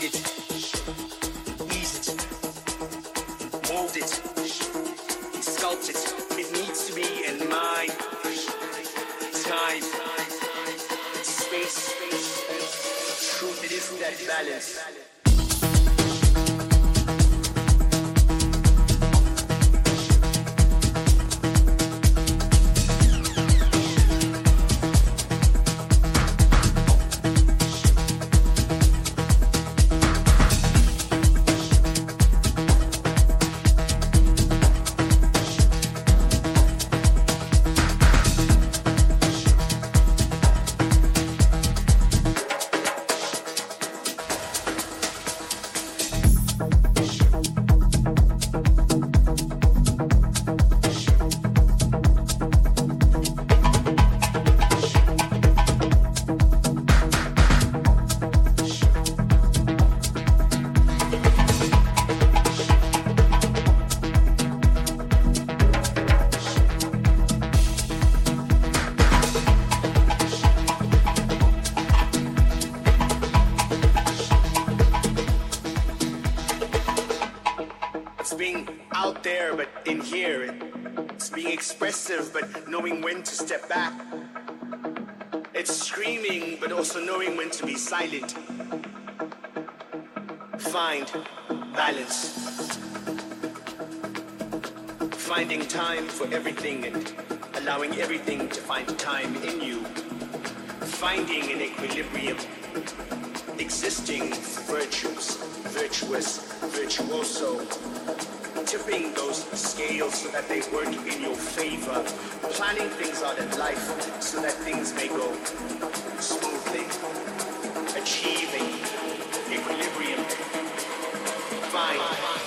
find it, it, needs to be in my time, space. Truth, that balance. Silent. Find balance. Finding time for everything and allowing everything to find time in you. Finding an equilibrium. Existing virtues, virtuous, virtuoso. Those scales so that they work in your favor. Planning things out in life so that things may go smoothly achieving equilibrium. Fine.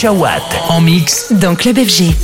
Shawat en mix dans Club FG.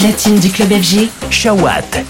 Platine du club FG. Shawat.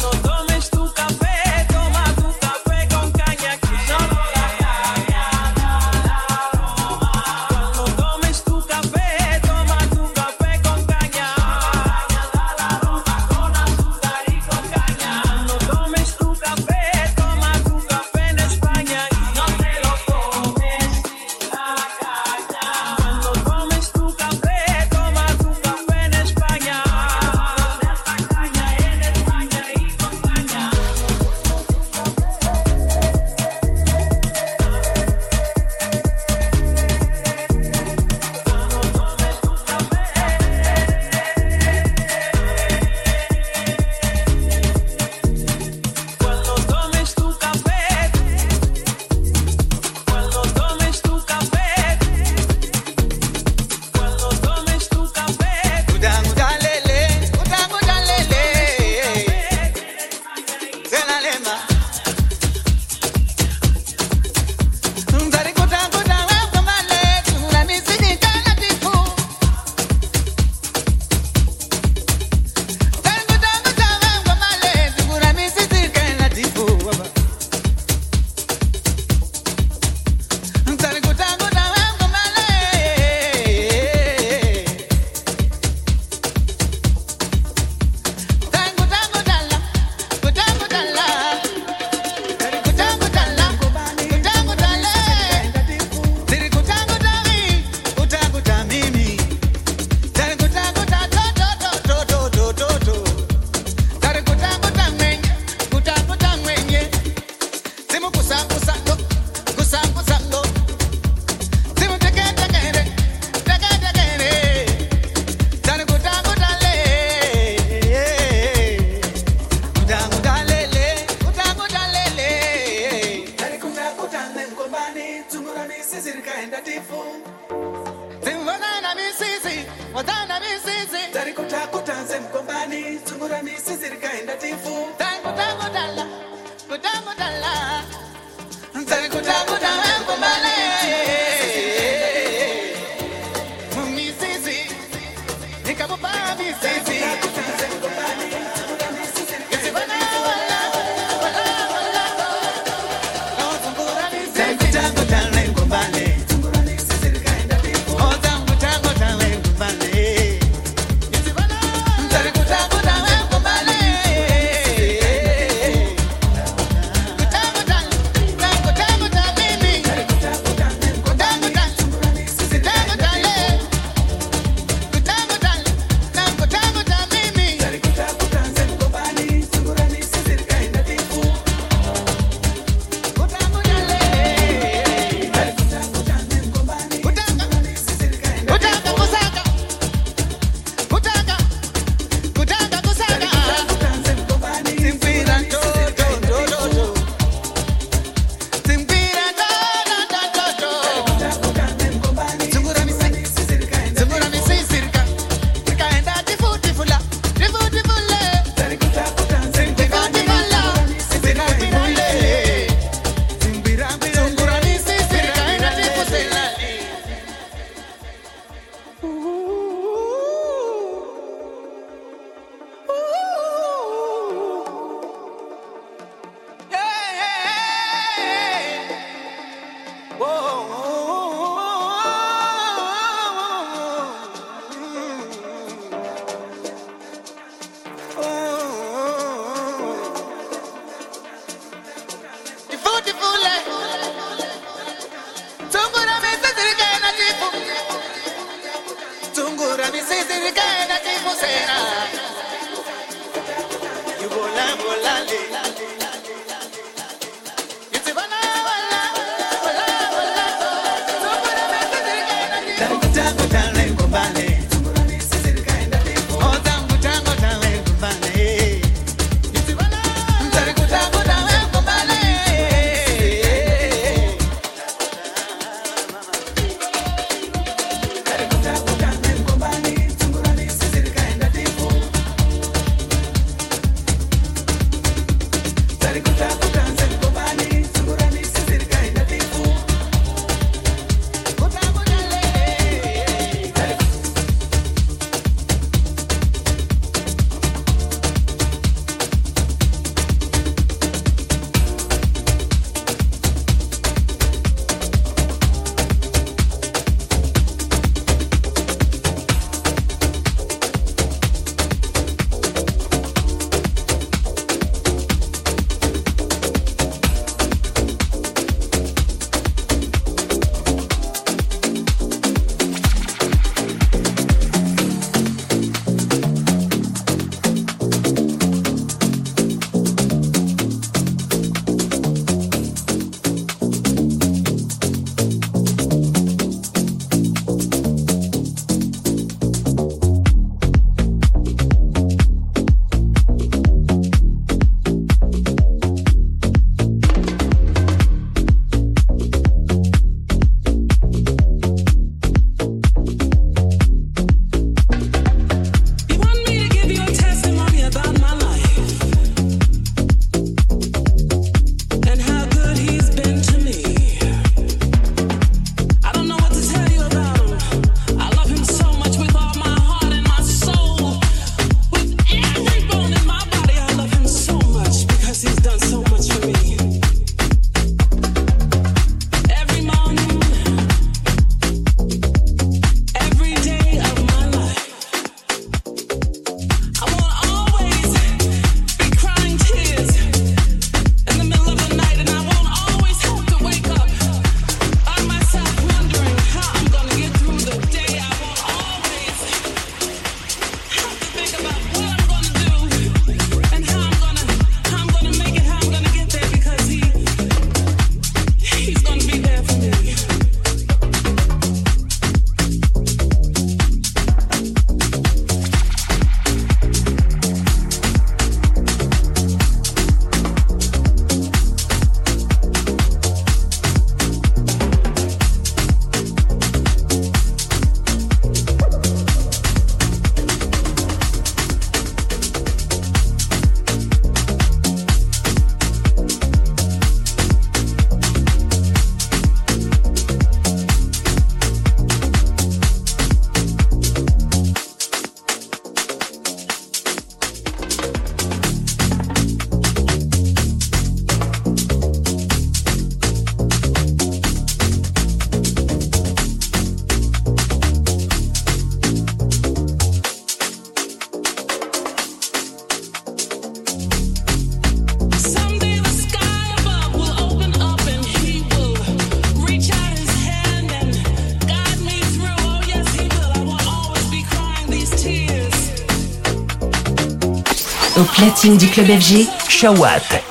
Platine du club FG, Shawat.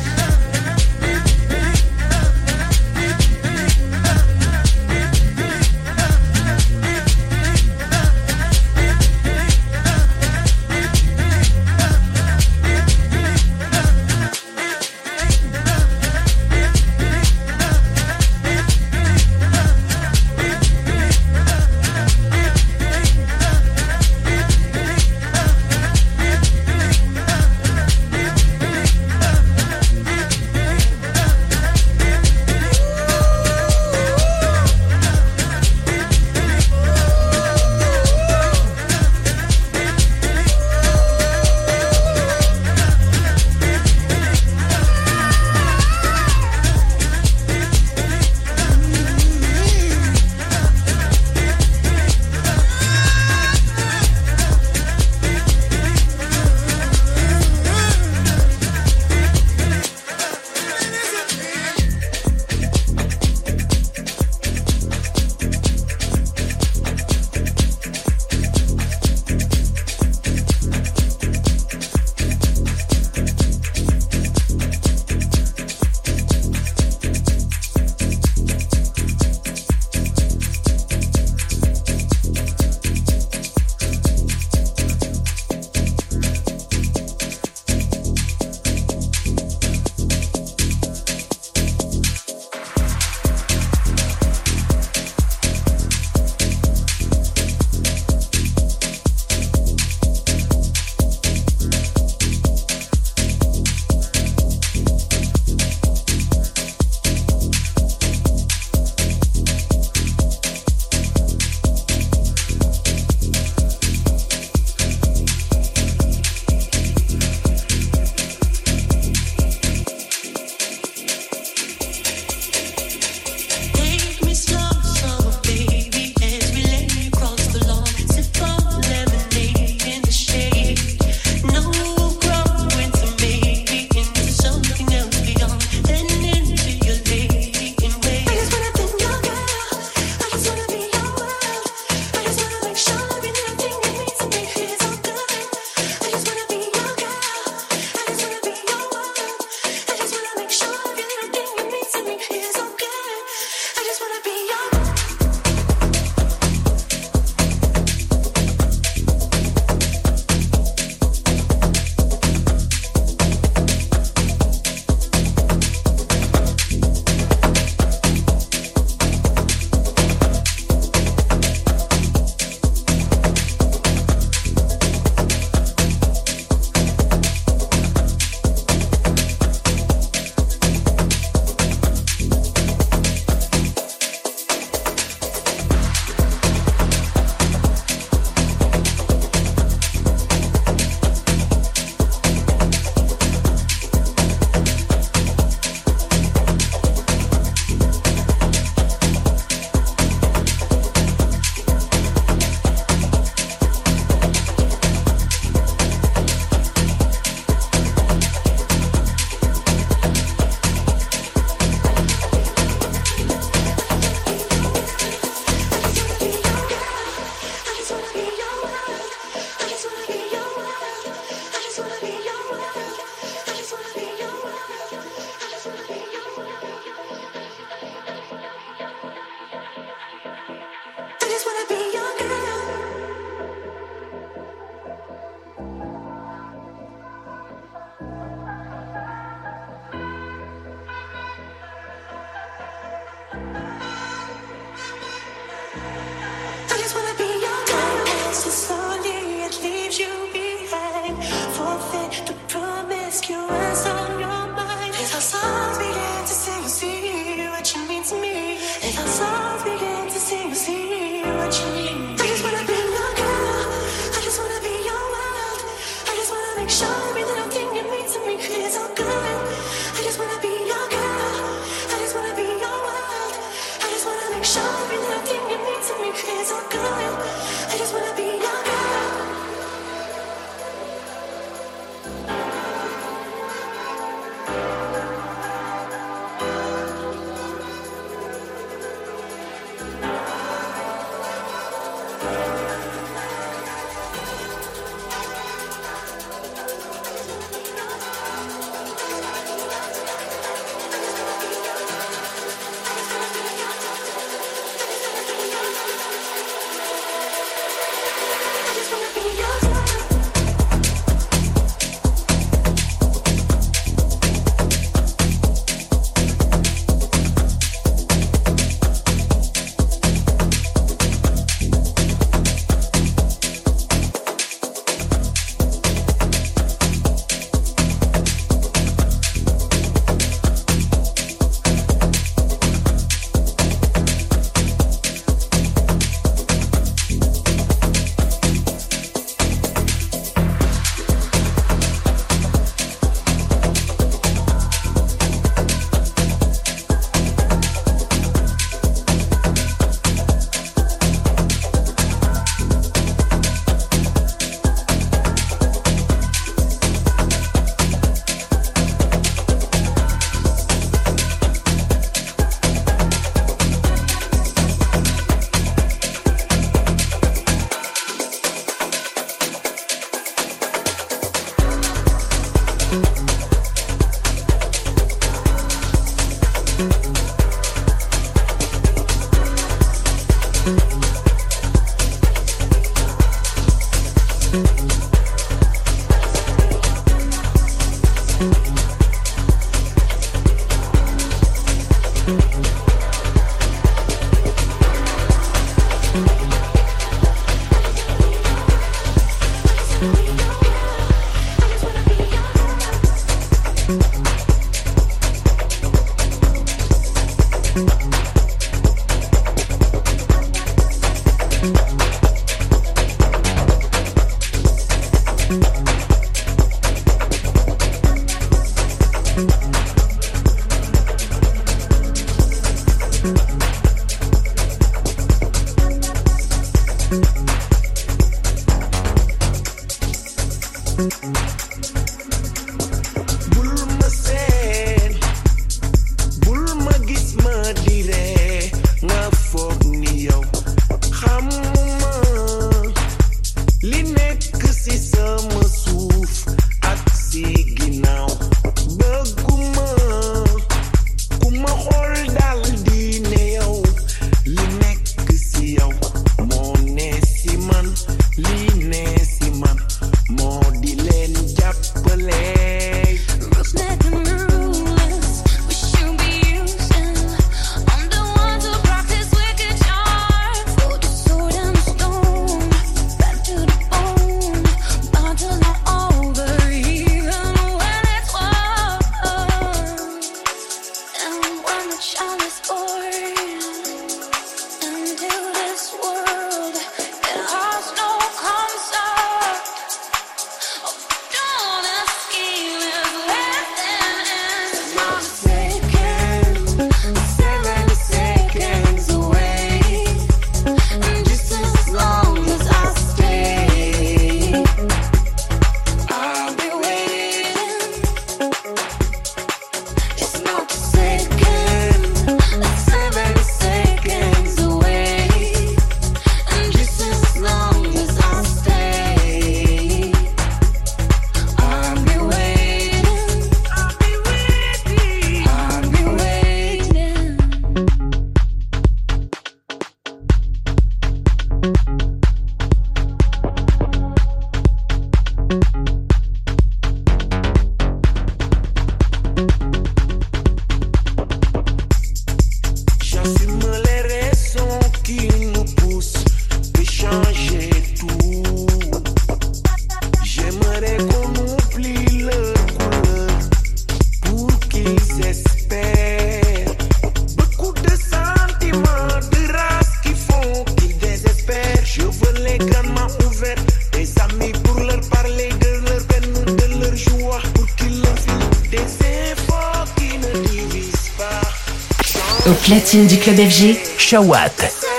Du club FG. Shawat.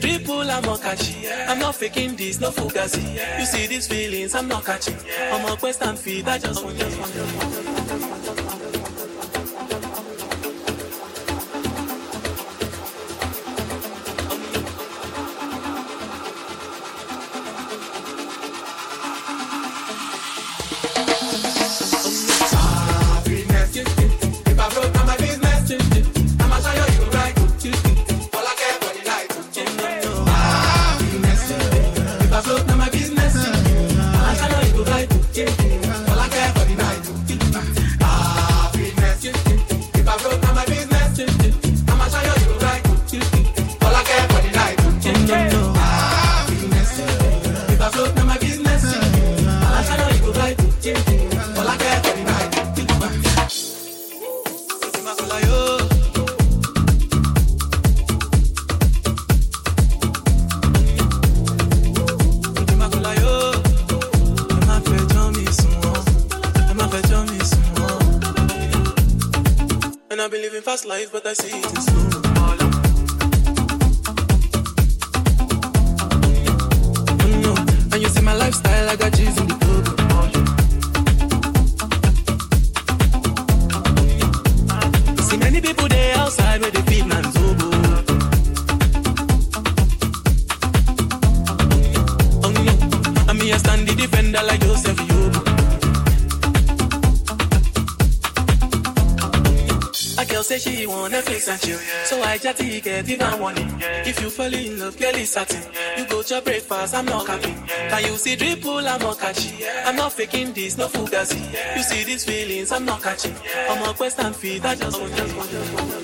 See dripple? I'm not catchy. I'm not faking this, no fugazi. You see these feelings, I'm not catching. I'm a quest and feed, I just want, just want, just want. but I see fall in love, girl is satin. You go to your breakfast, I'm not capping. Can you see dripple? I'm not catchy. I'm not faking this, no fugazi. You see these feelings, I'm not catching. I'm a quest and feed, I just want, just want, just want.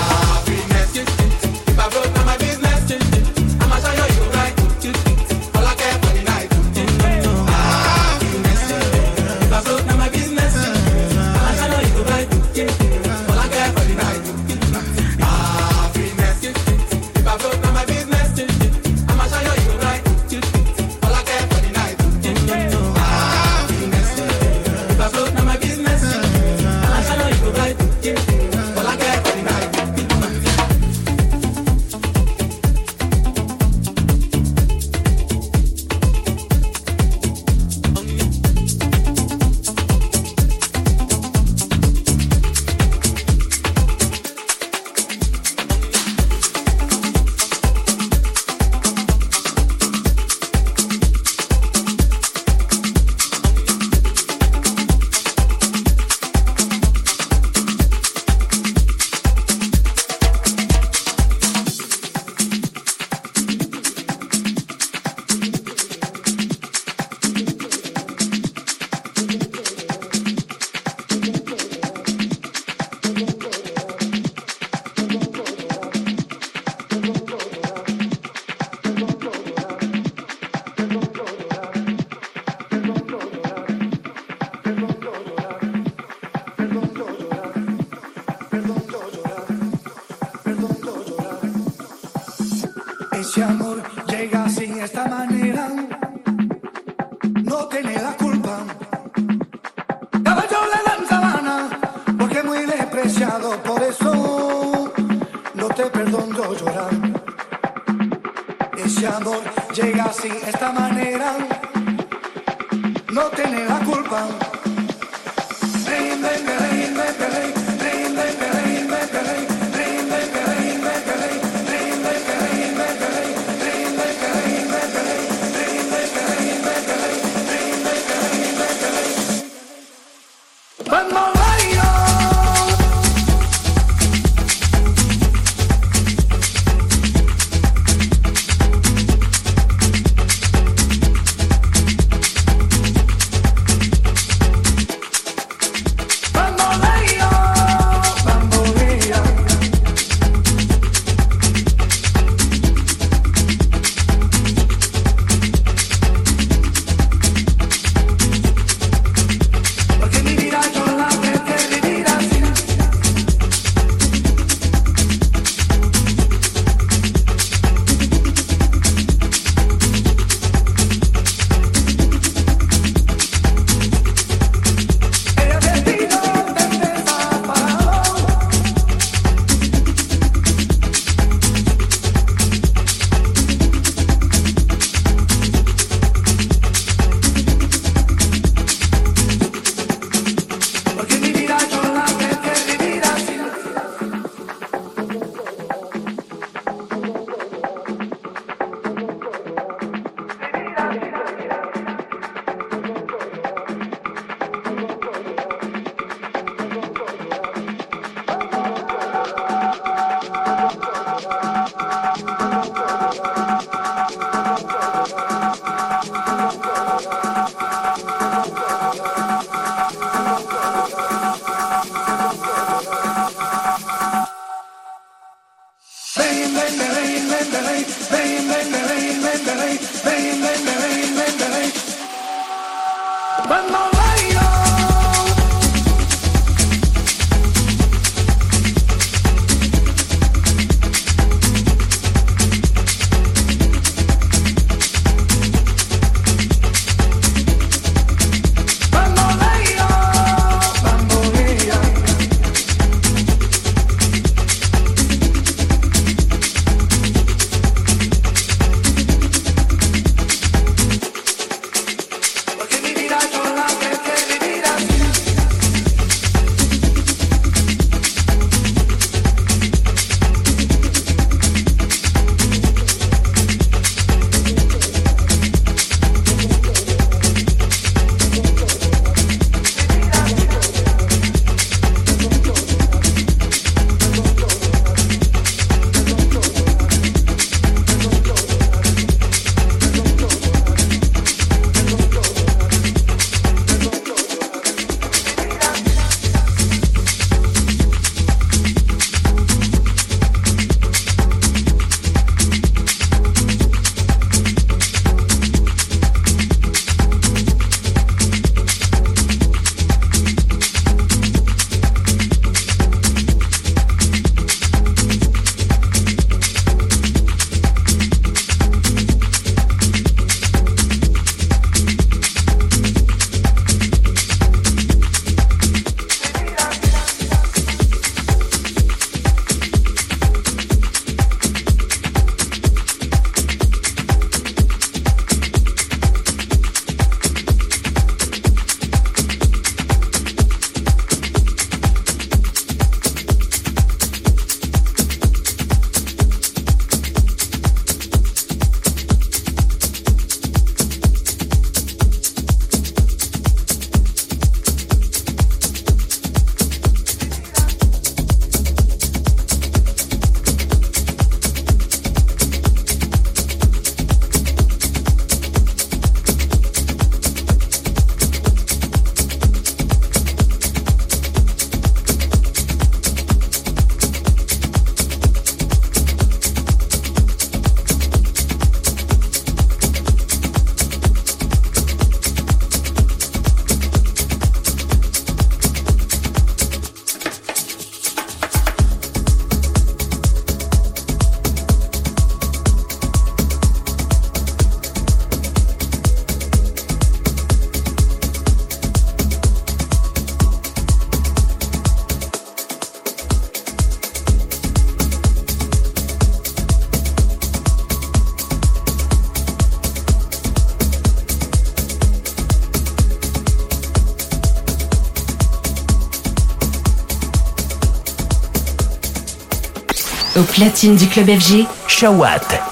Platine du club FG, Shawat.